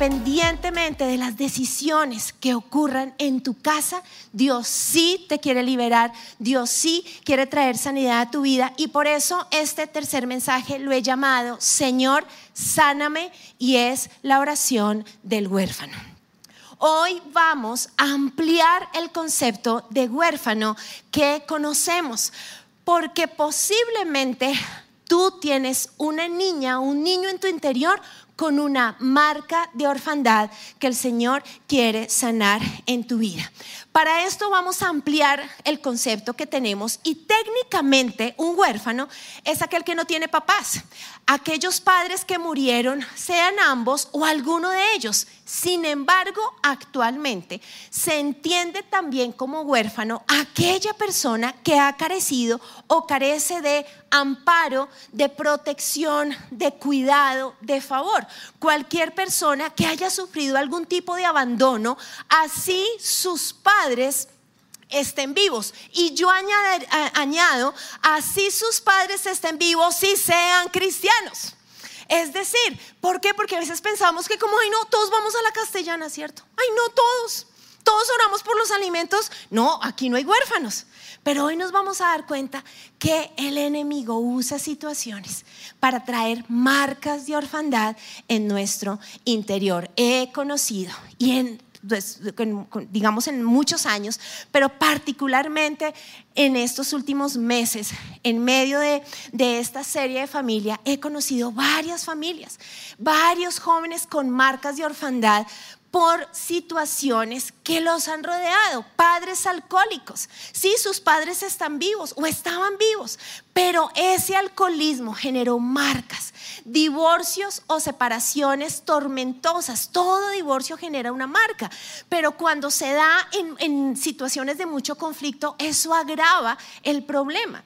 independientemente de las decisiones que ocurran en tu casa, Dios sí te quiere liberar, Dios sí quiere traer sanidad a tu vida y por eso este tercer mensaje lo he llamado Señor, sáname y es la oración del huérfano. Hoy vamos a ampliar el concepto de huérfano que conocemos, porque posiblemente tú tienes una niña, un niño en tu interior con una marca de orfandad que el Señor quiere sanar en tu vida. Para esto vamos a ampliar el concepto que tenemos y técnicamente un huérfano es aquel que no tiene papás, aquellos padres que murieron, sean ambos o alguno de ellos. Sin embargo, actualmente se entiende también como huérfano aquella persona que ha carecido o carece de amparo, de protección, de cuidado, de favor. Cualquier persona que haya sufrido algún tipo de abandono, así sus padres estén vivos. Y yo añado, así sus padres estén vivos y sean cristianos. Es decir, ¿por qué? Porque a veces pensamos que como, ay no, todos vamos a la castellana, ¿cierto? Ay no, todos. Todos oramos por los alimentos. No, aquí no hay huérfanos. Pero hoy nos vamos a dar cuenta que el enemigo usa situaciones para traer marcas de orfandad en nuestro interior. He conocido y en pues, digamos en muchos años, pero particularmente en estos últimos meses, en medio de, de, esta serie de familia, he conocido varias familias, varios jóvenes con marcas de orfandad por situaciones que los han rodeado, padres alcohólicos. Sí, sus padres están vivos o estaban vivos, pero ese alcoholismo generó marcas, divorcios o separaciones tormentosas. Todo divorcio genera una marca, pero cuando se da en, en situaciones de mucho conflicto, eso agrava el problema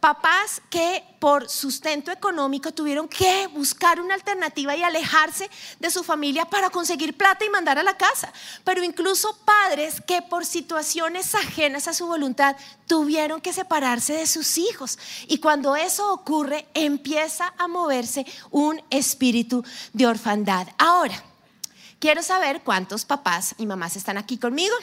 papás que por sustento económico tuvieron que buscar una alternativa y alejarse de su familia para conseguir plata y mandar a la casa. Pero incluso padres que por situaciones ajenas a su voluntad tuvieron que separarse de sus hijos. Y cuando eso ocurre, empieza a moverse un espíritu de orfandad. Ahora, quiero saber cuántos papás y mamás están aquí conmigo.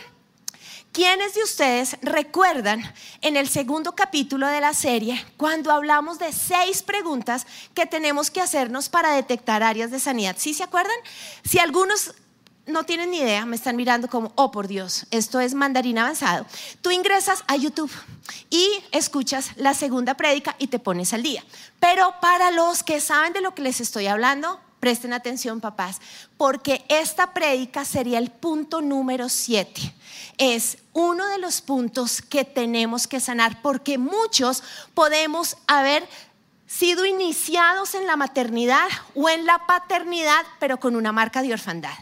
¿Quiénes de ustedes recuerdan en el segundo capítulo de la serie cuando hablamos de seis preguntas que tenemos que hacernos para detectar áreas de sanidad? ¿Sí se acuerdan? Si algunos no tienen ni idea, me están mirando como, oh por Dios, esto es mandarín avanzado. Tú ingresas a YouTube y escuchas la segunda prédica y te pones al día. Pero para los que saben de lo que les estoy hablando, presten atención papás, porque esta prédica sería el punto número siete es uno de los puntos que tenemos que sanar porque muchos podemos haber sido iniciados en la maternidad o en la paternidad, pero con una marca de orfandad.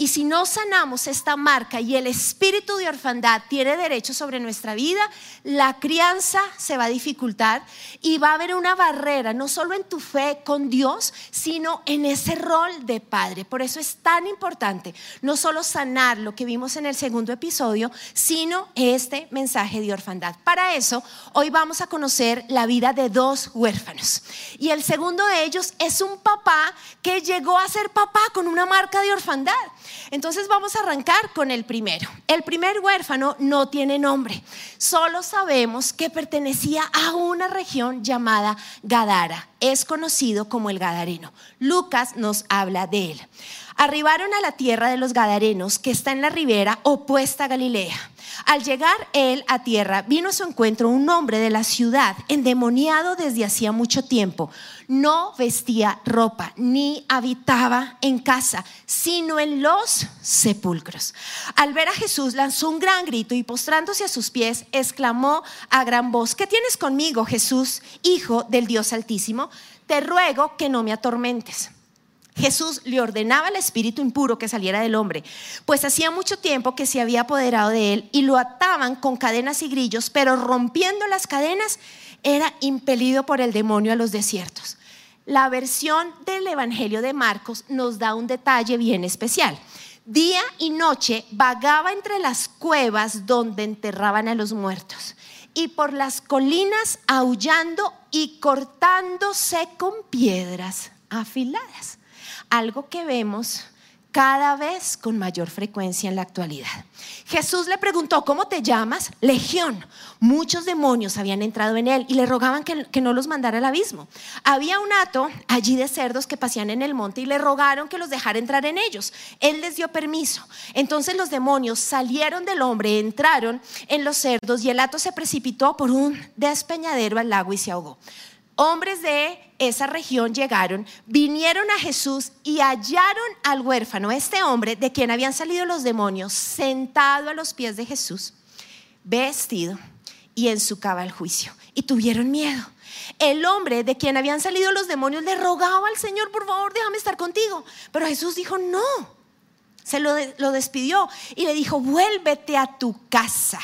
Y si no sanamos esta marca y el espíritu de orfandad tiene derecho sobre nuestra vida, la crianza se va a dificultar y va a haber una barrera, no solo en tu fe con Dios, sino en ese rol de padre. Por eso es tan importante no solo sanar lo que vimos en el segundo episodio, sino este mensaje de orfandad. Para eso, hoy vamos a conocer la vida de dos huérfanos. Y el segundo de ellos es un papá que llegó a ser papá con una marca de orfandad. Entonces vamos a arrancar con el primero. El primer huérfano no tiene nombre, solo sabemos que pertenecía a una región llamada Gadara. Es conocido como el Gadareno. Lucas nos habla de él. Arribaron a la tierra de los Gadarenos, que está en la ribera opuesta a Galilea. Al llegar él a tierra, vino a su encuentro un hombre de la ciudad, endemoniado desde hacía mucho tiempo. No vestía ropa, ni habitaba en casa, sino en los sepulcros. Al ver a Jesús, lanzó un gran grito y postrándose a sus pies, exclamó a gran voz, ¿qué tienes conmigo, Jesús, Hijo del Dios Altísimo? Te ruego que no me atormentes. Jesús le ordenaba al espíritu impuro que saliera del hombre, pues hacía mucho tiempo que se había apoderado de él y lo ataban con cadenas y grillos, pero rompiendo las cadenas era impelido por el demonio a los desiertos. La versión del Evangelio de Marcos nos da un detalle bien especial. Día y noche vagaba entre las cuevas donde enterraban a los muertos y por las colinas aullando y cortándose con piedras afiladas algo que vemos cada vez con mayor frecuencia en la actualidad. Jesús le preguntó, ¿cómo te llamas? Legión. Muchos demonios habían entrado en él y le rogaban que, no los mandara al abismo. Había un hato allí de cerdos que paseaban en el monte y le rogaron que los dejara entrar en ellos. Él les dio permiso. Entonces los demonios salieron del hombre, entraron en los cerdos y el hato se precipitó por un despeñadero al lago y se ahogó hombres de esa región llegaron, vinieron a Jesús y hallaron al huérfano, este hombre de quien habían salido los demonios, sentado a los pies de Jesús, vestido y en su cava al juicio. Y tuvieron miedo. El hombre de quien habían salido los demonios le rogaba al Señor, por favor, déjame estar contigo. Pero Jesús dijo, no. Se lo, lo despidió y le dijo, vuélvete a tu casa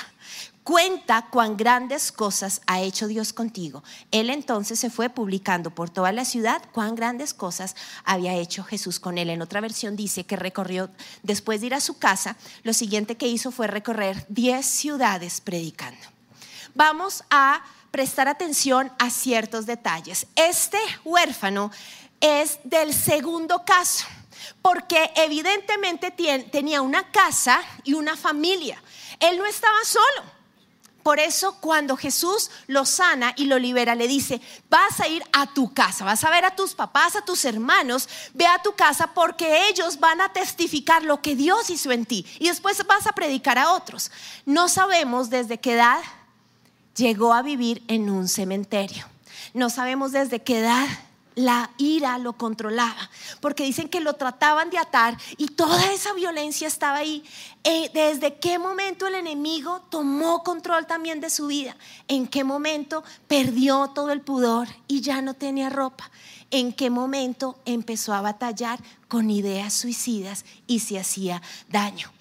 Cuenta cuán grandes cosas ha hecho Dios contigo. Él entonces se fue publicando por toda la ciudad cuán grandes cosas había hecho Jesús con él. En otra versión dice que recorrió, después de ir a su casa, lo siguiente que hizo fue recorrer 10 ciudades predicando. Vamos a prestar atención a ciertos detalles. Este huérfano es del segundo caso, porque evidentemente tenía una casa y una familia. Él no estaba solo. Por eso cuando Jesús lo sana y lo libera, le dice, vas a ir a tu casa, vas a ver a tus papás, a tus hermanos, ve a tu casa porque ellos van a testificar lo que Dios hizo en ti y después vas a predicar a otros. No sabemos desde qué edad llegó a vivir en un cementerio. No sabemos desde qué edad la ira lo controlaba, porque dicen que lo trataban de atar y toda esa violencia estaba ahí. Eh, ¿Desde qué momento el enemigo tomó control también de su vida? ¿En qué momento perdió todo el pudor y ya no tenía ropa? ¿En qué momento empezó a batallar con ideas suicidas y se hacía daño?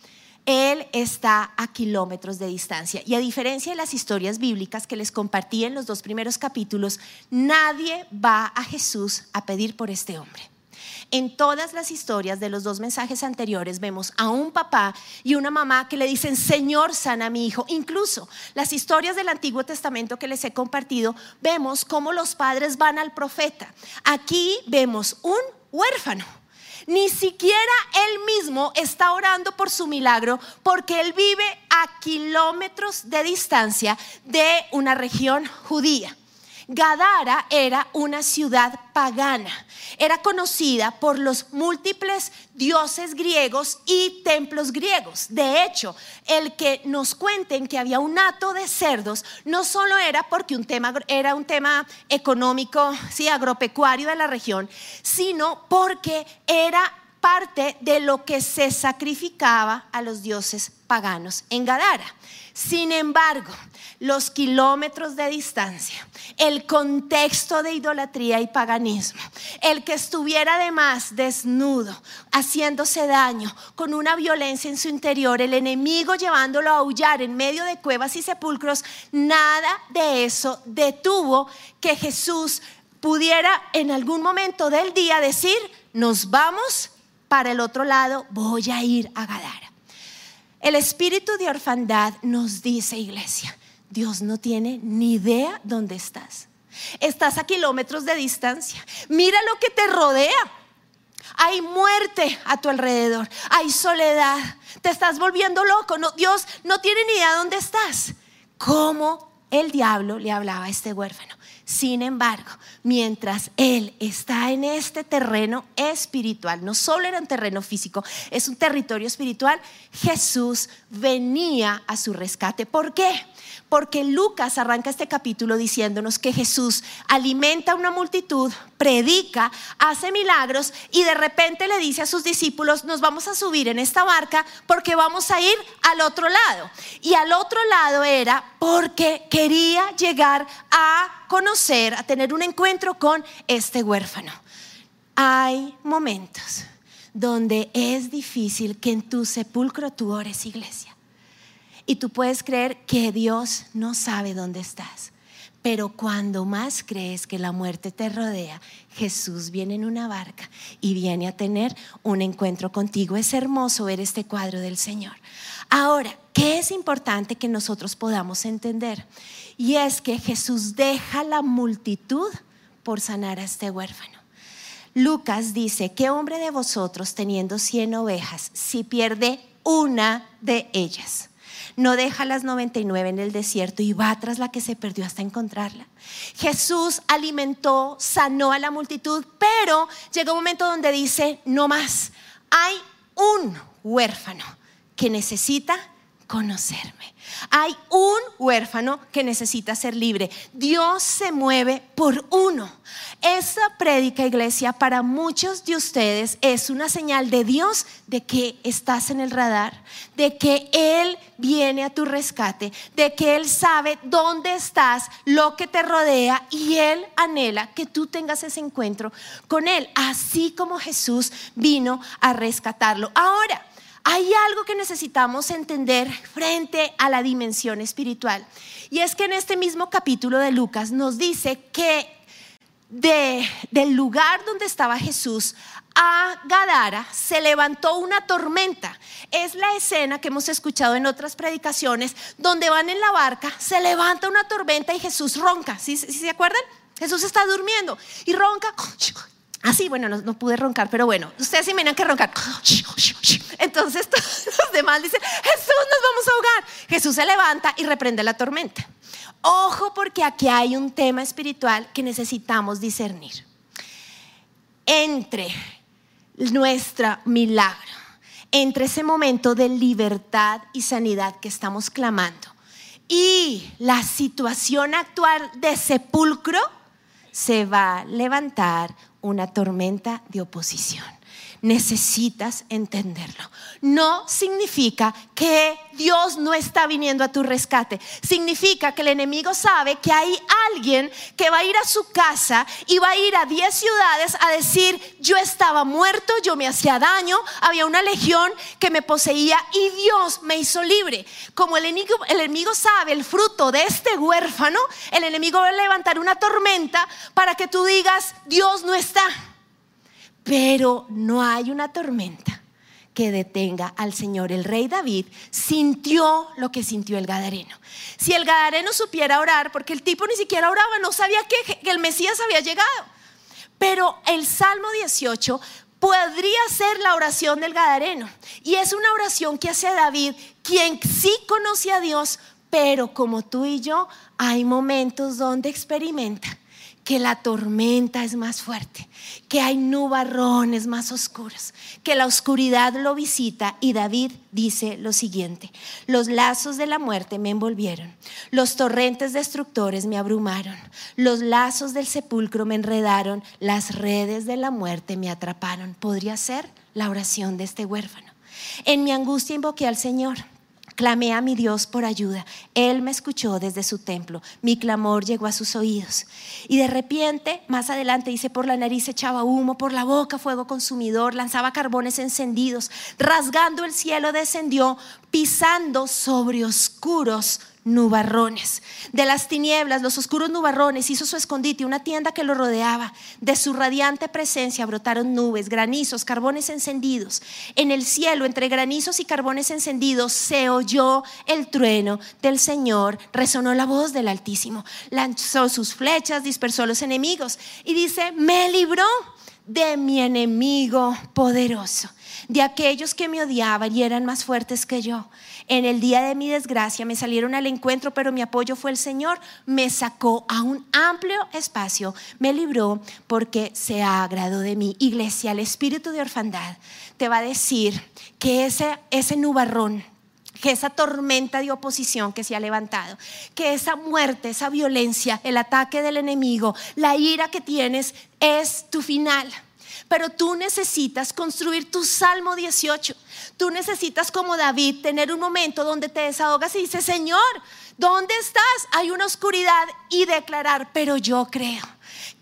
Él está a kilómetros de distancia. Y a diferencia de las historias bíblicas que les compartí en los dos primeros capítulos, nadie va a Jesús a pedir por este hombre. En todas las historias de los dos mensajes anteriores vemos a un papá y una mamá que le dicen, Señor, sana a mi hijo. Incluso las historias del Antiguo Testamento que les he compartido, vemos cómo los padres van al profeta. Aquí vemos un huérfano ni siquiera él mismo está orando por su milagro porque él vive a kilómetros de distancia de una región judía. Gadara era una ciudad pagana, era conocida por los múltiples dioses griegos y templos griegos. De hecho, el que nos cuenten que había un hato de cerdos no solo era porque un tema, era un tema económico, sí, agropecuario de la región, sino porque era parte de lo que se sacrificaba a los dioses paganos en Gadara. Sin embargo, los kilómetros de distancia, el contexto de idolatría y paganismo, el que estuviera además desnudo, haciéndose daño, con una violencia en su interior, el enemigo llevándolo a aullar en medio de cuevas y sepulcros, nada de eso detuvo que Jesús pudiera en algún momento del día decir, nos vamos para el otro lado, voy a ir a Gadara. El espíritu de orfandad nos dice, iglesia, Dios no tiene ni idea dónde estás. Estás a kilómetros de distancia. Mira lo que te rodea. Hay muerte a tu alrededor. Hay soledad. Te estás volviendo loco. Dios no tiene ni idea dónde estás. ¿Cómo el diablo le hablaba a este huérfano? Sin embargo, mientras Él está en este terreno espiritual, no solo era un terreno físico, es un territorio espiritual, Jesús venía a su rescate. ¿Por qué? Porque Lucas arranca este capítulo diciéndonos que Jesús alimenta a una multitud, predica, hace milagros y de repente le dice a sus discípulos, nos vamos a subir en esta barca porque vamos a ir al otro lado. Y al otro lado era porque quería llegar a a tener un encuentro con este huérfano. Hay momentos donde es difícil que en tu sepulcro tú ores iglesia. Y tú puedes creer que Dios no sabe dónde estás. Pero cuando más crees que la muerte te rodea, Jesús viene en una barca y viene a tener un encuentro contigo. Es hermoso ver este cuadro del Señor. Ahora, ¿qué es importante que nosotros podamos entender? Y es que Jesús deja la multitud por sanar a este huérfano. Lucas dice, ¿qué hombre de vosotros teniendo cien ovejas, si pierde una de ellas? no deja las 99 en el desierto y va tras la que se perdió hasta encontrarla. Jesús alimentó, sanó a la multitud, pero llega un momento donde dice, no más, hay un huérfano que necesita conocerme. Hay un huérfano que necesita ser libre. Dios se mueve por uno. Esa prédica, iglesia, para muchos de ustedes es una señal de Dios de que estás en el radar, de que Él viene a tu rescate, de que Él sabe dónde estás, lo que te rodea y Él anhela que tú tengas ese encuentro con Él, así como Jesús vino a rescatarlo. Ahora, hay algo que necesitamos entender frente a la dimensión espiritual. Y es que en este mismo capítulo de Lucas nos dice que del lugar donde estaba Jesús a Gadara se levantó una tormenta. Es la escena que hemos escuchado en otras predicaciones, donde van en la barca, se levanta una tormenta y Jesús ronca. ¿Sí, se acuerdan? Jesús está durmiendo y ronca. Así, bueno, no, pude roncar, pero bueno, ustedes imaginan que roncar. Entonces los demás dicen, Jesús, nos vamos a ahogar. Jesús se levanta y reprende la tormenta. Ojo porque aquí hay un tema espiritual que necesitamos discernir. Entre nuestro milagro, entre ese momento de libertad y sanidad que estamos clamando y la situación actual de sepulcro, se va a levantar una tormenta de oposición. Necesitas entenderlo. No significa que Dios no está viniendo a tu rescate. Significa que el enemigo sabe que hay alguien que va a ir a su casa y va a ir a 10 ciudades a decir, yo estaba muerto, yo me hacía daño, había una legión que me poseía y Dios me hizo libre. Como el enemigo, el enemigo sabe el fruto de este huérfano, el enemigo va a levantar una tormenta para que tú digas, Dios no está. Pero no hay una tormenta que detenga al Señor. El rey David sintió lo que sintió el Gadareno. Si el Gadareno supiera orar, porque el tipo ni siquiera oraba, no sabía que, el Mesías había llegado. Pero el Salmo 18 podría ser la oración del Gadareno. Y es una oración que hace David, quien sí conoce a Dios, pero como tú y yo, hay momentos donde experimenta que la tormenta es más fuerte, que hay nubarrones más oscuros, que la oscuridad lo visita y David dice lo siguiente, los lazos de la muerte me envolvieron, los torrentes destructores me abrumaron, los lazos del sepulcro me enredaron, las redes de la muerte me atraparon. Podría ser la oración de este huérfano. En mi angustia invoqué al Señor Clamé a mi Dios por ayuda. Él me escuchó desde su templo. Mi clamor llegó a sus oídos. Y de repente, más adelante dice, por la nariz echaba humo, por la boca fuego consumidor, lanzaba carbones encendidos, rasgando el cielo descendió, pisando sobre oscuros nubarrones. De las tinieblas, los oscuros nubarrones, hizo su escondite, una tienda que lo rodeaba. De su radiante presencia brotaron nubes, granizos, carbones encendidos. En el cielo, entre granizos y carbones encendidos, se oyó el trueno del Señor, resonó la voz del Altísimo, lanzó sus flechas, dispersó a los enemigos y dice, me libró de mi enemigo poderoso, de aquellos que me odiaban y eran más fuertes que yo. En el día de mi desgracia me salieron al encuentro, pero mi apoyo fue el Señor. Me sacó a un amplio espacio, me libró porque se agradó de mí. Iglesia, el espíritu de orfandad te va a decir que ese, ese nubarrón, que esa tormenta de oposición que se ha levantado, que esa muerte, esa violencia, el ataque del enemigo, la ira que tienes es tu final. Pero tú necesitas construir tu Salmo 18. Tú necesitas como David tener un momento donde te desahogas y dices, Señor, ¿dónde estás? Hay una oscuridad y declarar, pero yo creo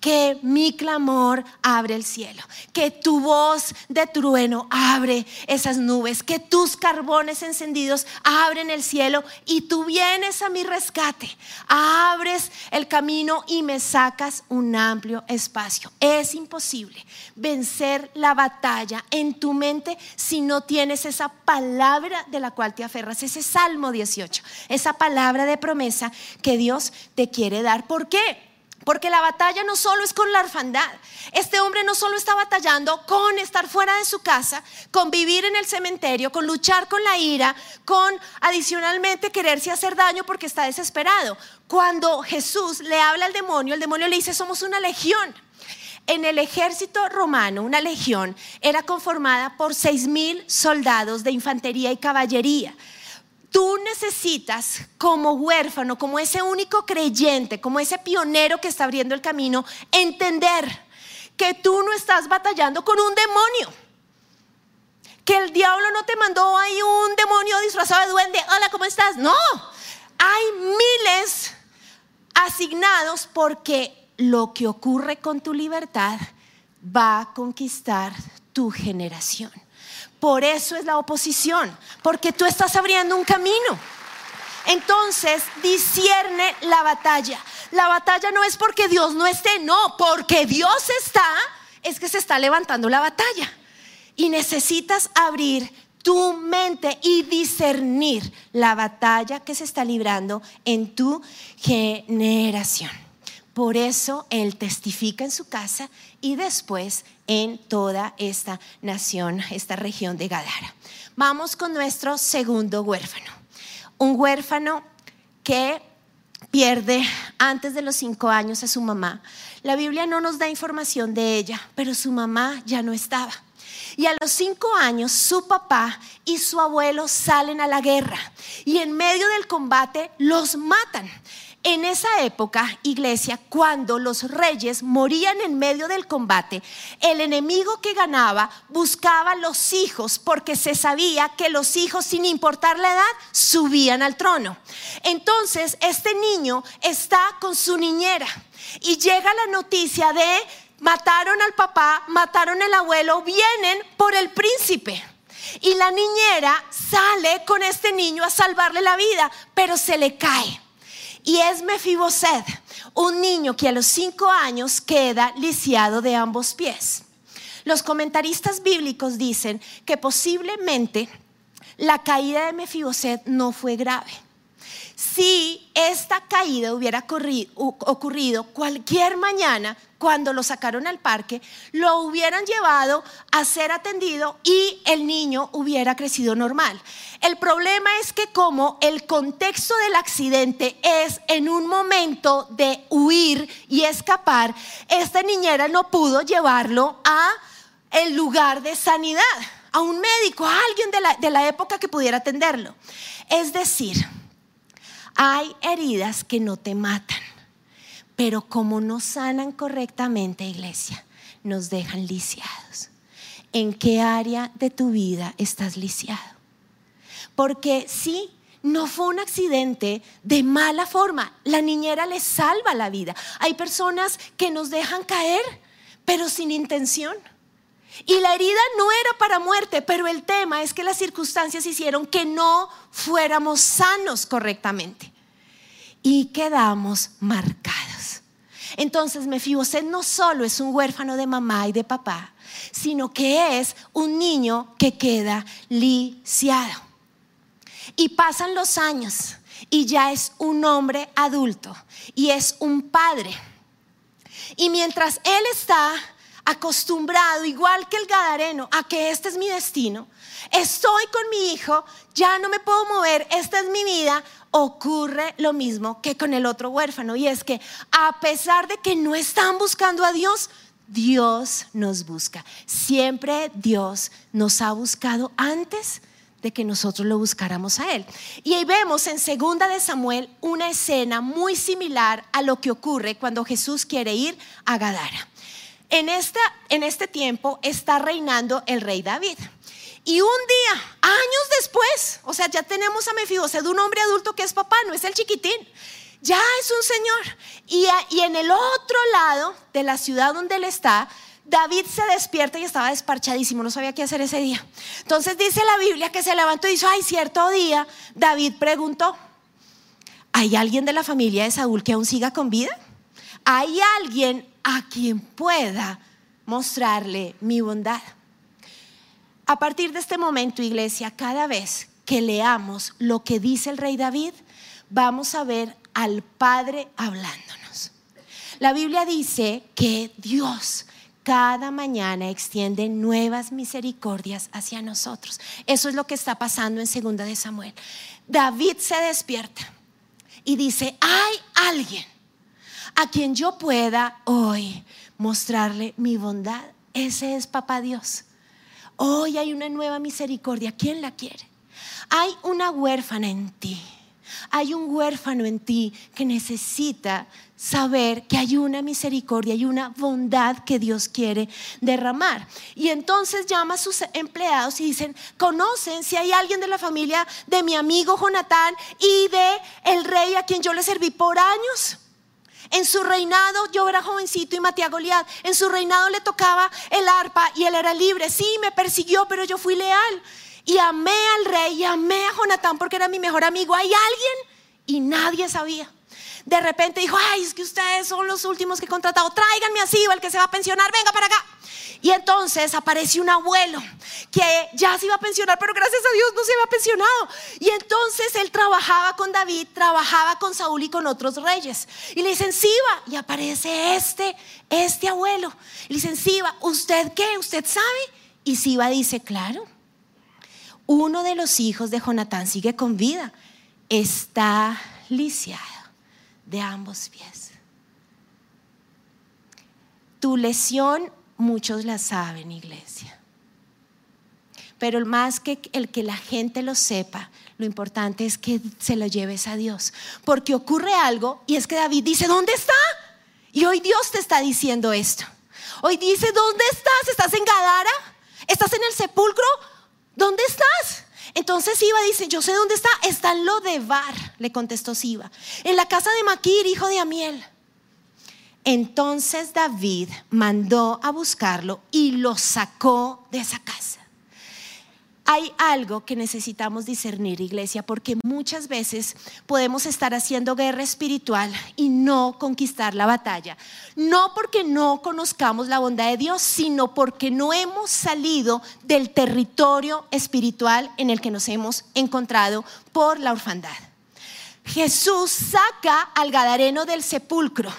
que mi clamor abre el cielo, que tu voz de trueno abre esas nubes, que tus carbones encendidos abren el cielo y tú vienes a mi rescate, abres el camino y me sacas un amplio espacio. Es imposible vencer la batalla en tu mente si no tienes esa palabra de la cual te aferras, ese Salmo 18, esa palabra de promesa que Dios te quiere dar. ¿Por qué? Porque la batalla no solo es con la orfandad. Este hombre no solo está batallando con estar fuera de su casa, con vivir en el cementerio, con luchar con la ira, con adicionalmente quererse hacer daño porque está desesperado. Cuando Jesús le habla al demonio, el demonio le dice, somos una legión. En el ejército romano, una legión era conformada por seis mil soldados de infantería y caballería tú necesitas como huérfano, como ese único creyente, como ese pionero que está abriendo el camino, entender que tú no estás batallando con un demonio. Que el diablo no te mandó ahí un demonio disfrazado de duende. Hola, ¿cómo estás? No, hay miles asignados porque lo que ocurre con tu libertad va a conquistar tu generación. Por eso es la oposición, porque tú estás abriendo un camino. Entonces, discierne la batalla. La batalla no es porque Dios no esté, no, porque Dios está, es que se está levantando la batalla. Y necesitas abrir tu mente y discernir la batalla que se está librando en tu generación. Por eso Él testifica en su casa y después en toda esta nación, esta región de Gadara. Vamos con nuestro segundo huérfano. Un huérfano que pierde antes de los cinco años a su mamá. La Biblia no nos da información de ella, pero su mamá ya no estaba. Y a los cinco años su papá y su abuelo salen a la guerra y en medio del combate los matan. En esa época, iglesia, cuando los reyes morían en medio del combate, el enemigo que ganaba buscaba los hijos porque se sabía que los hijos, sin importar la edad, subían al trono. Entonces, este niño está con su niñera y llega la noticia de mataron al papá, mataron al abuelo, vienen por el príncipe. Y la niñera sale con este niño a salvarle la vida, pero se le cae. Y es Mefiboset, un niño que a los cinco años queda lisiado de ambos pies. Los comentaristas bíblicos dicen que posiblemente la caída de Mefiboset no fue grave si esta caída hubiera ocurrido cualquier mañana cuando lo sacaron al parque, lo hubieran llevado a ser atendido y el niño hubiera crecido normal. El problema es que como el contexto del accidente es en un momento de huir y escapar, esta niñera no pudo llevarlo a el lugar de sanidad, a un médico, a alguien de la, de la época que pudiera atenderlo. Es decir, hay heridas que no te matan, pero como no sanan correctamente, iglesia, nos dejan lisiados. ¿En qué área de tu vida estás lisiado? Porque sí, no fue un accidente de mala forma. La niñera le salva la vida. Hay personas que nos dejan caer, pero sin intención. Y la herida no era para muerte, pero el tema es que las circunstancias hicieron que no fuéramos sanos correctamente. Y quedamos marcados. Entonces Mefiboset no solo es un huérfano de mamá y de papá, sino que es un niño que queda lisiado. Y pasan los años y ya es un hombre adulto y es un padre. Y mientras él está acostumbrado, igual que el Gadareno, a que este es mi destino, estoy con mi hijo, ya no me puedo mover, esta es mi vida, ocurre lo mismo que con el otro huérfano. Y es que a pesar de que no están buscando a Dios, Dios nos busca. Siempre Dios nos ha buscado antes de que nosotros lo buscáramos a Él. Y ahí vemos en segunda de Samuel una escena muy similar a lo que ocurre cuando Jesús quiere ir a Gadara. En, esta, en este tiempo está reinando el rey David. Y un día, años después, o sea, ya tenemos a Mefiboset, un hombre adulto que es papá, no es el chiquitín, ya es un señor. Y, y en el otro lado de la ciudad donde él está, David se despierta y estaba desparchadísimo, no sabía qué hacer ese día. Entonces dice la Biblia que se levantó y dijo, ay, cierto día, David preguntó, ¿hay alguien de la familia de Saúl que aún siga con vida? ¿Hay alguien a quien pueda mostrarle mi bondad. A partir de este momento, iglesia, cada vez que leamos lo que dice el rey David, vamos a ver al Padre hablándonos. La Biblia dice que Dios cada mañana extiende nuevas misericordias hacia nosotros. Eso es lo que está pasando en segunda de Samuel. David se despierta y dice, hay alguien a quien yo pueda hoy mostrarle mi bondad. Ese es papá Dios. Hoy hay una nueva misericordia. ¿Quién la quiere? Hay una huérfana en ti. Hay un huérfano en ti que necesita saber que hay una misericordia y una bondad que Dios quiere derramar. Y entonces llama a sus empleados y dicen, conocen si hay alguien de la familia de mi amigo Jonatán y de el rey a quien yo le serví por años. En su reinado yo era jovencito y maté a Goliat. En su reinado le tocaba el arpa y él era libre. Sí, me persiguió, pero yo fui leal. Y amé al rey y amé a Jonatán porque era mi mejor amigo. ¿Hay alguien? Y nadie sabía de repente dijo, ay, es que ustedes son los últimos que he contratado, tráiganme así, o el que se va a pensionar, venga para acá. Y entonces aparece un abuelo que ya se iba a pensionar, pero gracias a Dios no se había pensionado. Y entonces él trabajaba con David, trabajaba con Saúl y con otros reyes. Y le dicen, Siba, y aparece este, este abuelo. Y le dicen, Siba, ¿usted qué? ¿Usted sabe? Y Siba dice, claro, uno de los hijos de Jonatán sigue con vida, está lisiado de ambos pies. Tu lesión, muchos la saben, iglesia. Pero más que el que la gente lo sepa, lo importante es que se lo lleves a Dios. Porque ocurre algo y es que David dice, ¿dónde está? Y hoy Dios te está diciendo esto. Hoy dice, ¿dónde estás? ¿Estás en Gadara? ¿Estás en el sepulcro? ¿Dónde estás? Entonces Siba dice, yo sé dónde está, está en Lodebar, le contestó Siba, en la casa de Maquir, hijo de Amiel. Entonces David mandó a buscarlo y lo sacó de esa casa hay algo que necesitamos discernir, iglesia, porque muchas veces podemos estar haciendo guerra espiritual y no conquistar la batalla. No porque no conozcamos la bondad de Dios, sino porque no hemos salido del territorio espiritual en el que nos hemos encontrado por la orfandad. Jesús saca al Gadareno del sepulcro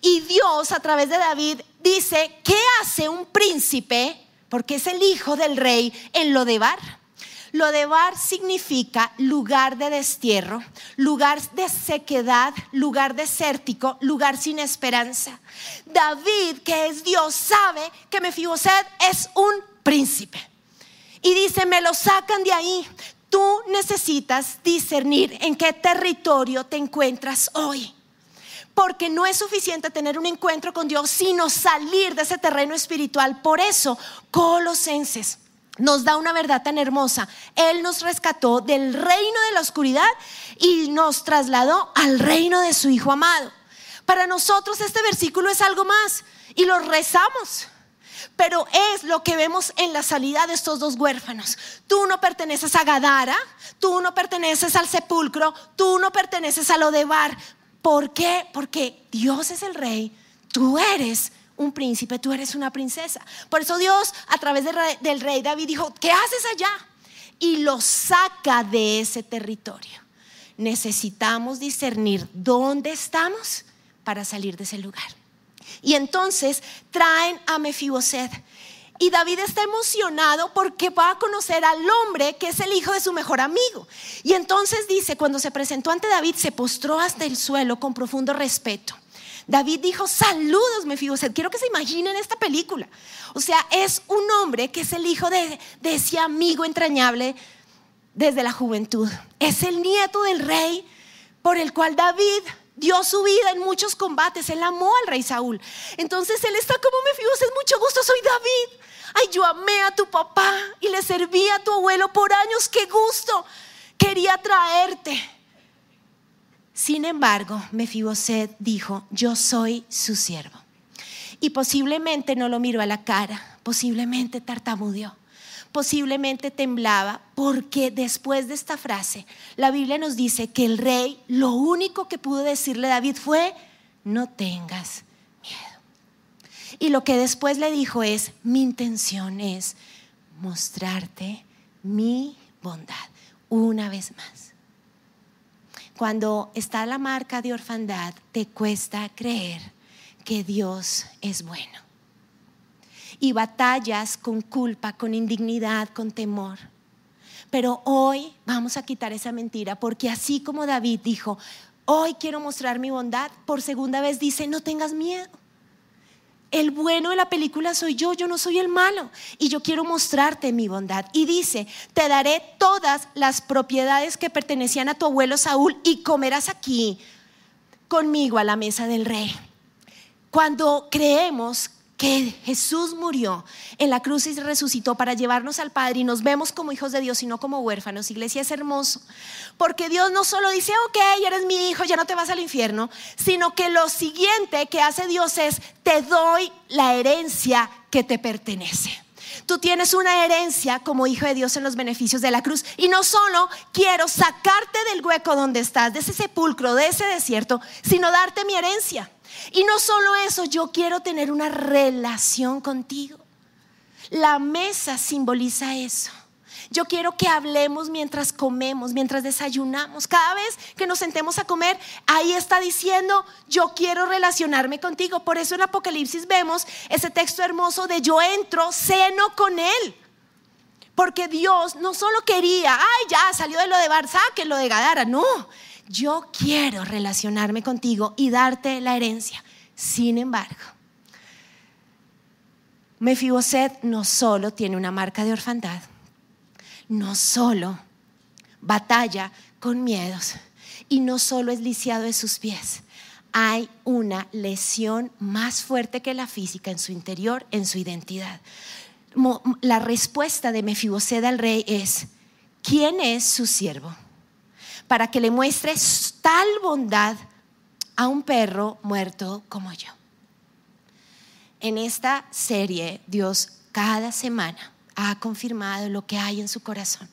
y Dios a través de David dice, ¿qué hace un príncipe? Porque es el hijo del rey en Lodebar. Lodebar significa lugar de destierro, lugar de sequedad, lugar desértico, lugar sin esperanza. David, que es Dios, sabe que Mefiboset es un príncipe. Y dice, me lo sacan de ahí. Tú necesitas discernir en qué territorio te encuentras hoy porque no es suficiente tener un encuentro con Dios, sino salir de ese terreno espiritual. Por eso, Colosenses nos da una verdad tan hermosa. Él nos rescató del reino de la oscuridad y nos trasladó al reino de su Hijo amado. Para nosotros este versículo es algo más y lo rezamos. Pero es lo que vemos en la salida de estos dos huérfanos. Tú no perteneces a Gadara, tú no perteneces al sepulcro, tú no perteneces a lo de Bar, ¿Por qué? Porque Dios es el rey, tú eres un príncipe, tú eres una princesa. Por eso Dios a través del rey David dijo, ¿qué haces allá? Y lo saca de ese territorio. Necesitamos discernir dónde estamos para salir de ese lugar. Y entonces traen a Mefiboset y David está emocionado porque va a conocer al hombre que es el hijo de su mejor amigo. Y entonces dice, cuando se presentó ante David, se postró hasta el suelo con profundo respeto. David dijo, saludos Mefiboset, quiero que se imaginen esta película. O sea, es un hombre que es el hijo de, de ese amigo entrañable desde la juventud. Es el nieto del rey por el cual David dio su vida en muchos combates. Él amó al rey Saúl. Entonces él está como Mefiboset, mucho gusto, soy David. Ay, yo amé a tu papá y le serví a tu abuelo por años, qué gusto. Quería traerte. Sin embargo, Mefiboset dijo, yo soy su siervo. Y posiblemente no lo miró a la cara, posiblemente tartamudeó, posiblemente temblaba, porque después de esta frase, la Biblia nos dice que el rey lo único que pudo decirle a David fue, no tengas y lo que después le dijo es, mi intención es mostrarte mi bondad una vez más. Cuando está la marca de orfandad, te cuesta creer porque Dios es bueno. Y batallas con culpa, con indignidad, con temor. Pero hoy vamos a quitar esa mentira, porque así como David dijo, hoy quiero mostrar mi bondad, por segunda vez dice, no tengas miedo. El bueno de la película soy yo, yo no soy el malo. Y yo quiero mostrarte mi bondad. Y dice, te daré todas las propiedades que pertenecían a tu abuelo Saúl y comerás aquí conmigo a la mesa del rey. Cuando creemos que Jesús murió en la cruz y resucitó para llevarnos al Padre y nos vemos como hijos de Dios y no como huérfanos. Iglesia es hermoso, porque Dios no solo dice, ok, eres mi hijo, ya no te vas al infierno, sino que lo siguiente que hace Dios es, te doy la herencia que te pertenece. Tú tienes una herencia como hijo de Dios en los beneficios de la cruz. Y no solo quiero sacarte del hueco donde estás, de ese sepulcro, de ese desierto, sino darte mi herencia. Y no solo eso, yo quiero tener una relación contigo. La mesa simboliza eso. Yo quiero que hablemos mientras comemos, mientras desayunamos. Cada vez que nos sentemos a comer, ahí está diciendo, yo quiero relacionarme contigo. Por eso en Apocalipsis vemos ese texto hermoso de yo entro, ceno con él. Porque Dios no solo quería, ay, ya salió de lo de Barça, que lo de Gadara. No, yo quiero relacionarme contigo y darte la herencia. Sin embargo, Mefiboset no solo tiene una marca de orfandad, no solo batalla con miedos y no solo es lisiado de sus pies, hay una lesión más fuerte que la física en su interior, en su identidad. La respuesta de Mefiboset al rey es, ¿quién es su siervo? Para que le muestre tal bondad a un perro muerto como yo. En esta serie, Dios cada semana ha confirmado lo que hay en su corazón,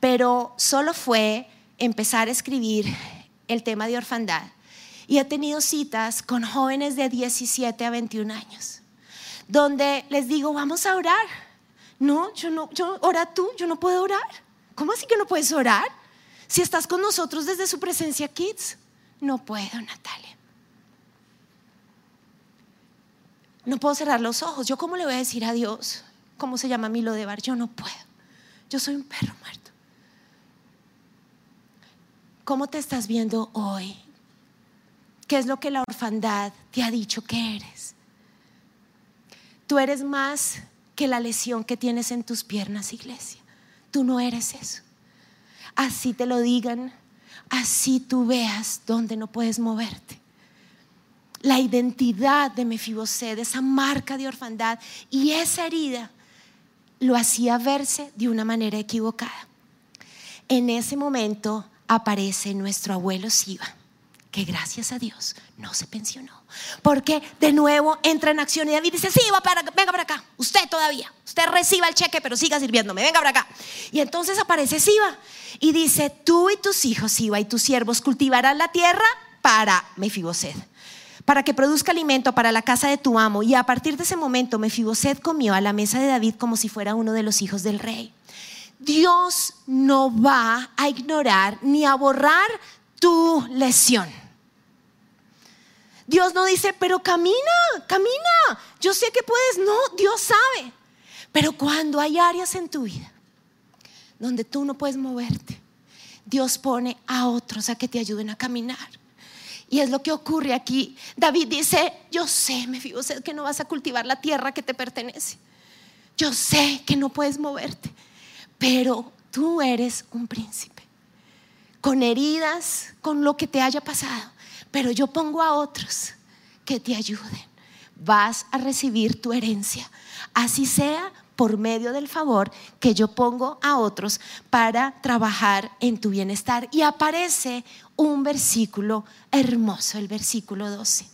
pero solo fue empezar a escribir el tema de orfandad y he tenido citas con jóvenes de 17 a 21 años, donde les digo, vamos a orar. No, yo no, yo, ora tú, yo no puedo orar. ¿Cómo así que no puedes orar? Si estás con nosotros desde su presencia, kids, no puedo, Natalia. No puedo cerrar los ojos. ¿Yo cómo le voy a decir a Dios cómo se llama mi Lodebar? Yo no puedo. Yo soy un perro muerto. ¿Cómo te estás viendo hoy? ¿Qué es lo que la orfandad te ha dicho que eres? Tú eres más que la lesión que tienes en tus piernas, iglesia. Tú no eres eso así te lo digan, así tú veas dónde no puedes moverte. La identidad de Mefiboset, esa marca de orfandad y esa herida lo hacía verse de una manera equivocada. En ese momento aparece nuestro abuelo Siba, que gracias a Dios no se pensionó. Porque de nuevo entra en acción y David dice, sí, para, venga para acá, usted todavía, usted reciba el cheque, pero siga sirviéndome, venga para acá. Y entonces aparece Siba y dice, tú y tus hijos, Siba, y tus siervos cultivarán la tierra para Mefiboset, para que produzca alimento para la casa de tu amo. Y a partir de ese momento Mefiboset comió a la mesa de David como si fuera uno de los hijos del rey. Dios no va a ignorar ni a borrar tu lesión. Dios no dice, pero camina, camina. Yo sé que puedes. No, Dios sabe. Pero cuando hay áreas en tu vida donde tú no puedes moverte, Dios pone a otros a que te ayuden a caminar. Y es lo que ocurre aquí. David dice, yo sé, me fijo, sé que no vas a cultivar la tierra que te pertenece. Yo sé que no puedes moverte, pero tú eres un príncipe, con heridas, con lo que te haya pasado pero yo pongo a otros que te ayuden. Vas a recibir tu herencia, así sea por medio del favor que yo pongo a otros para trabajar en tu bienestar. Y aparece un versículo hermoso, el versículo 12.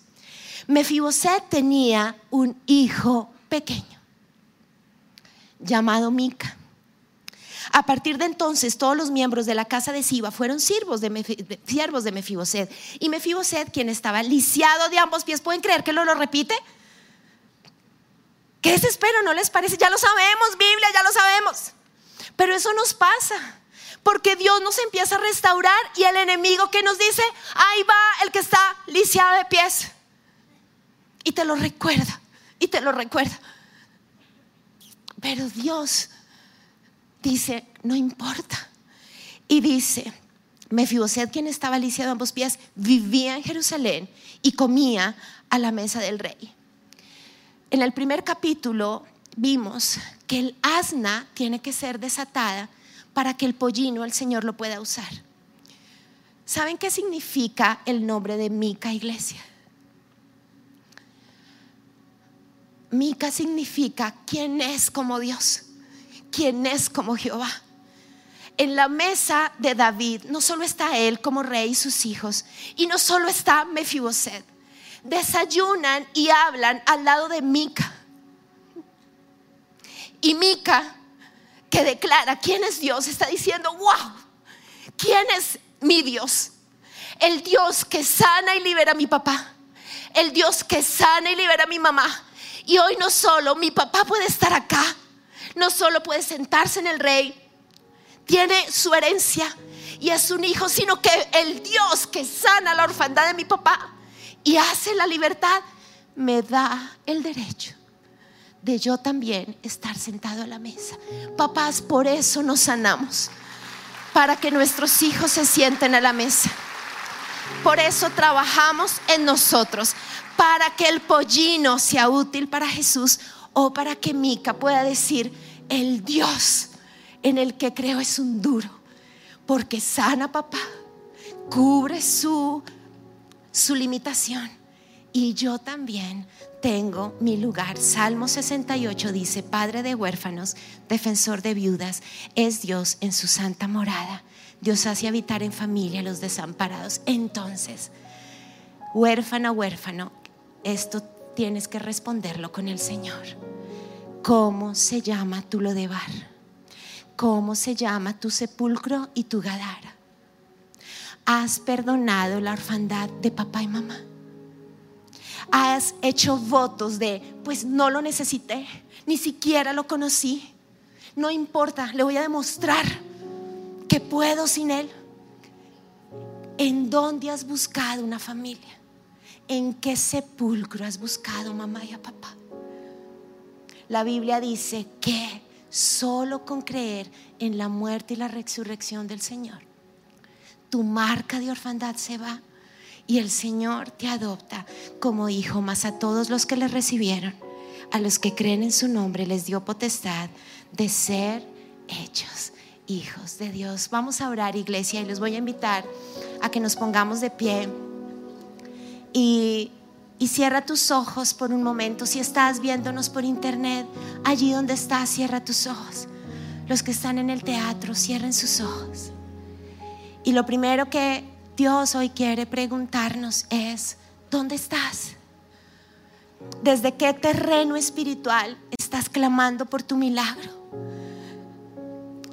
Mefiboset tenía un hijo pequeño llamado Mica. A partir de entonces, todos los miembros de la casa de Siba fueron siervos de, Mefiboset. Y Mefiboset, quien estaba lisiado de ambos pies, ¿pueden creer que lo, lo repite? ¿Qué desespero? ¿No les parece? Ya lo sabemos, Biblia, ya lo sabemos. Pero eso nos pasa. Porque Dios nos empieza a restaurar y el enemigo que nos dice, ahí va el que está lisiado de pies. y te lo recuerda y te lo recuerda. Pero Dios dice, no importa. Y dice, Mefiboset, quien estaba lisiado a ambos pies, vivía en Jerusalén y comía a la mesa del rey. En el primer capítulo vimos que el asna tiene que ser desatada para que el pollino el Señor lo pueda usar. ¿Saben qué significa el nombre de Mica Iglesia? Mica significa quién es como Dios, quién es como Jehová. En la mesa de David no solo está él como rey y sus hijos, y no solo está Mefiboset. Desayunan y hablan al lado de Mica. Y Mica, que declara quién es Dios, está diciendo, wow, ¿quién es mi Dios? El Dios que sana y libera a mi papá. El Dios que sana y libera a mi mamá y hoy no solo mi papá puede estar acá, no solo puede sentarse en el rey, tiene su herencia y es un hijo, sino que el Dios que sana la orfandad de mi papá y hace la libertad, me da el derecho de yo también estar sentado a la mesa. Papás, por eso nos sanamos, para que nuestros hijos se sienten a la mesa. Por eso trabajamos en nosotros, para que el pollino sea útil para Jesús o para que Mica pueda decir, el Dios en el que creo es un duro, porque sana papá, cubre su, su limitación y yo también tengo mi lugar. Salmo 68 dice, Padre de huérfanos, defensor de viudas, es Dios en su santa morada. Dios hace habitar en familia a los desamparados. Entonces, huérfano, huérfano, esto tienes que responderlo con el Señor. ¿Cómo se llama tu Lodebar? ¿Cómo se llama tu sepulcro y tu Gadara? ¿Has perdonado la orfandad de papá y mamá? ¿Has hecho votos de, pues no lo necesité, ni siquiera lo conocí? No importa, le voy a demostrar que puedo sin él. ¿En dónde has buscado una familia? ¿En qué sepulcro has buscado mamá y a papá? La Biblia dice que solo con creer en la muerte y la resurrección del Señor, tu marca de orfandad se va y el Señor te adopta como hijo, más a todos los que le recibieron, a los que creen en su nombre, les dio potestad de ser hechos hijos de Dios. Vamos a orar, iglesia, y les voy a invitar a que nos pongamos de pie. Y, cierra tus ojos por un momento. Si estás viéndonos por internet, allí donde estás, cierra tus ojos. Los que están en el teatro, cierren sus ojos. Y lo primero que Dios hoy quiere preguntarnos es, ¿dónde estás? ¿Desde qué terreno espiritual estás clamando por tu milagro?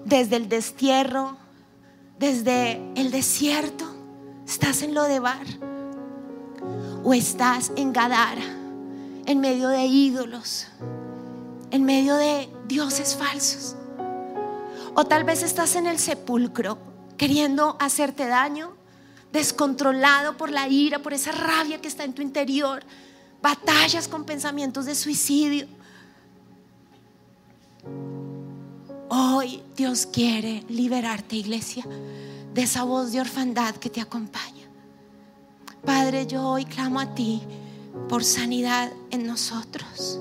¿Desde el destierro? ¿Desde el desierto? ¿Estás en lo de bar? O estás en Gadara, en medio de ídolos, en medio de dioses falsos. O tal vez estás en el sepulcro queriendo hacerte daño, descontrolado por la ira, por esa rabia que está en tu interior, batallas con pensamientos de suicidio. Hoy Dios quiere liberarte, iglesia, de esa voz de orfandad que te acompaña. Padre, yo hoy clamo a ti por sanidad en nosotros.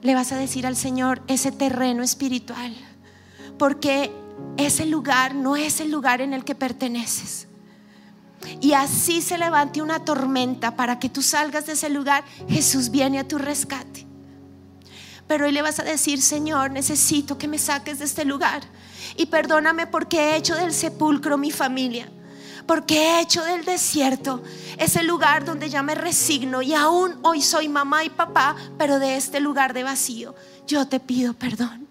Le vas a decir al Señor ese terreno espiritual, porque ese lugar no es el lugar en el que perteneces. Y así se levante una tormenta para que tú salgas de ese lugar, Jesús viene a tu rescate. Pero hoy le vas a decir, Señor, necesito que me saques de este lugar y perdóname porque he hecho del sepulcro mi familia. Porque he hecho del desierto ese lugar donde ya me resigno y aún hoy soy mamá y papá, pero de este lugar de vacío. Yo te pido perdón.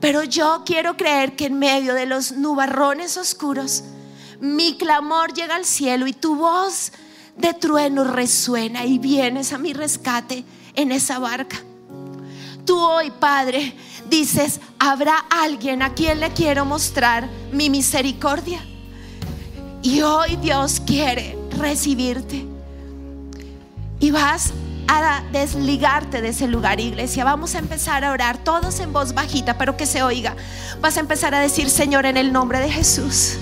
Pero yo quiero creer que en medio de los nubarrones oscuros, mi clamor llega al cielo y tu voz de trueno resuena y vienes a mi rescate en esa barca. Tú hoy, Padre, dices, habrá alguien a quien le quiero mostrar mi misericordia. Y hoy Dios quiere recibirte. Y vas a desligarte de ese lugar, iglesia. Vamos a empezar a orar todos en voz bajita, pero que se oiga. Vas a empezar a decir, Señor, en el nombre de Jesús.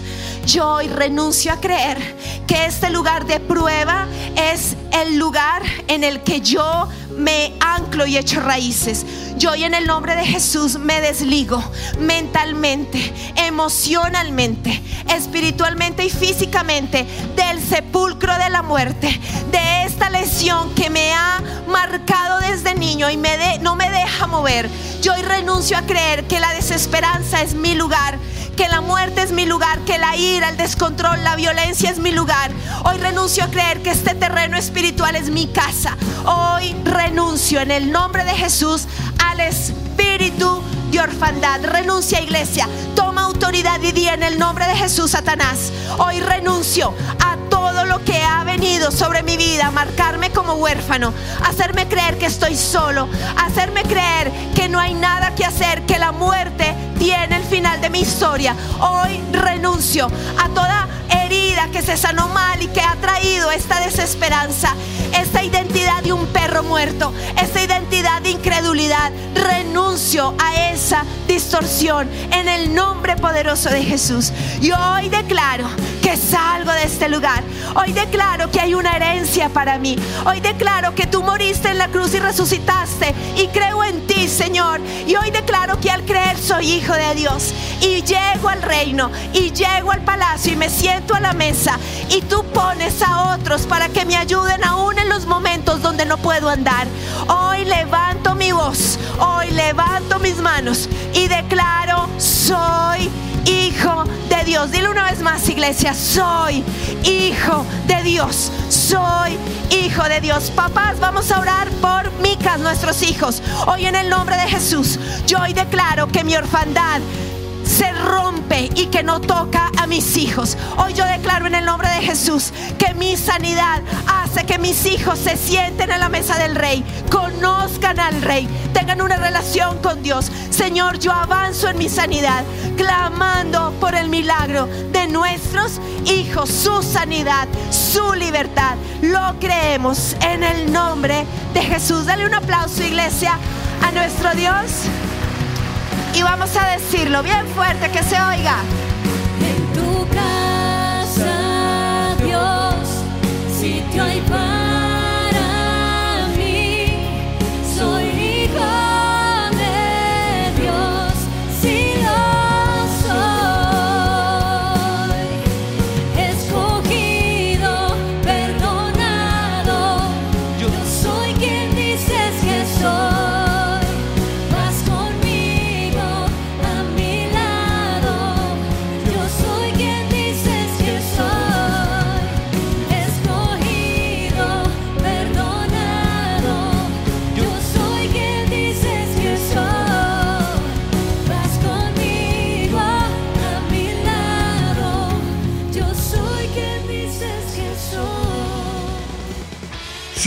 Yo hoy renuncio a creer que este lugar de prueba es el lugar en el que yo me anclo y echo raíces. Yo hoy en el nombre de Jesús me desligo mentalmente, emocionalmente, espiritualmente y físicamente del sepulcro de la muerte, de esta lesión que me ha marcado desde niño y me no me deja mover. Yo hoy renuncio a creer que la desesperanza es mi lugar que la muerte es mi lugar, que la ira, el descontrol, la violencia es mi lugar. Hoy renuncio a creer que este terreno espiritual es mi casa. Hoy renuncio en el nombre de Jesús al espíritu de orfandad. Renuncia, iglesia. Toma autoridad y di en el nombre de Jesús, Satanás. Hoy renuncio a lo que ha venido sobre mi vida, marcarme como huérfano, hacerme creer que estoy solo, hacerme creer que no hay nada que hacer, que la muerte tiene el final de mi historia. Hoy renuncio a toda herida que se sanó mal y que ha traído esta desesperanza, esta identidad de un perro muerto, esta identidad de incredulidad. Renuncio a esa distorsión en el nombre poderoso de Jesús. Y hoy declaro salgo de este lugar. Hoy declaro que hay una herencia para mí. Hoy declaro que tú moriste en la cruz y resucitaste y creo en ti, Señor. Y hoy declaro que al creer soy hijo de Dios y llego al reino y llego al palacio y me siento a la mesa y tú pones a otros para que me ayuden aún en los momentos donde no puedo andar. Hoy levanto mi voz, hoy levanto mis manos y declaro soy hijo de Dios. Dile una vez más, iglesia, soy hijo de Dios. Soy hijo de Dios. Papás, vamos a orar por Micas, nuestros hijos. Hoy en el nombre de Jesús, yo hoy declaro que mi orfandad se rompe y que no toca a mis hijos. Hoy yo declaro en el nombre de Jesús que mi sanidad hace que mis hijos se sienten en la mesa del rey, conozcan al rey, tengan una relación con Dios. Señor, yo avanzo en mi sanidad, clamando por el milagro de nuestros hijos, su sanidad, su libertad. Lo creemos en el nombre de Jesús. Dale un aplauso, iglesia, a nuestro Dios. Y vamos a decirlo bien fuerte, que se oiga. En tu casa, Dios, hay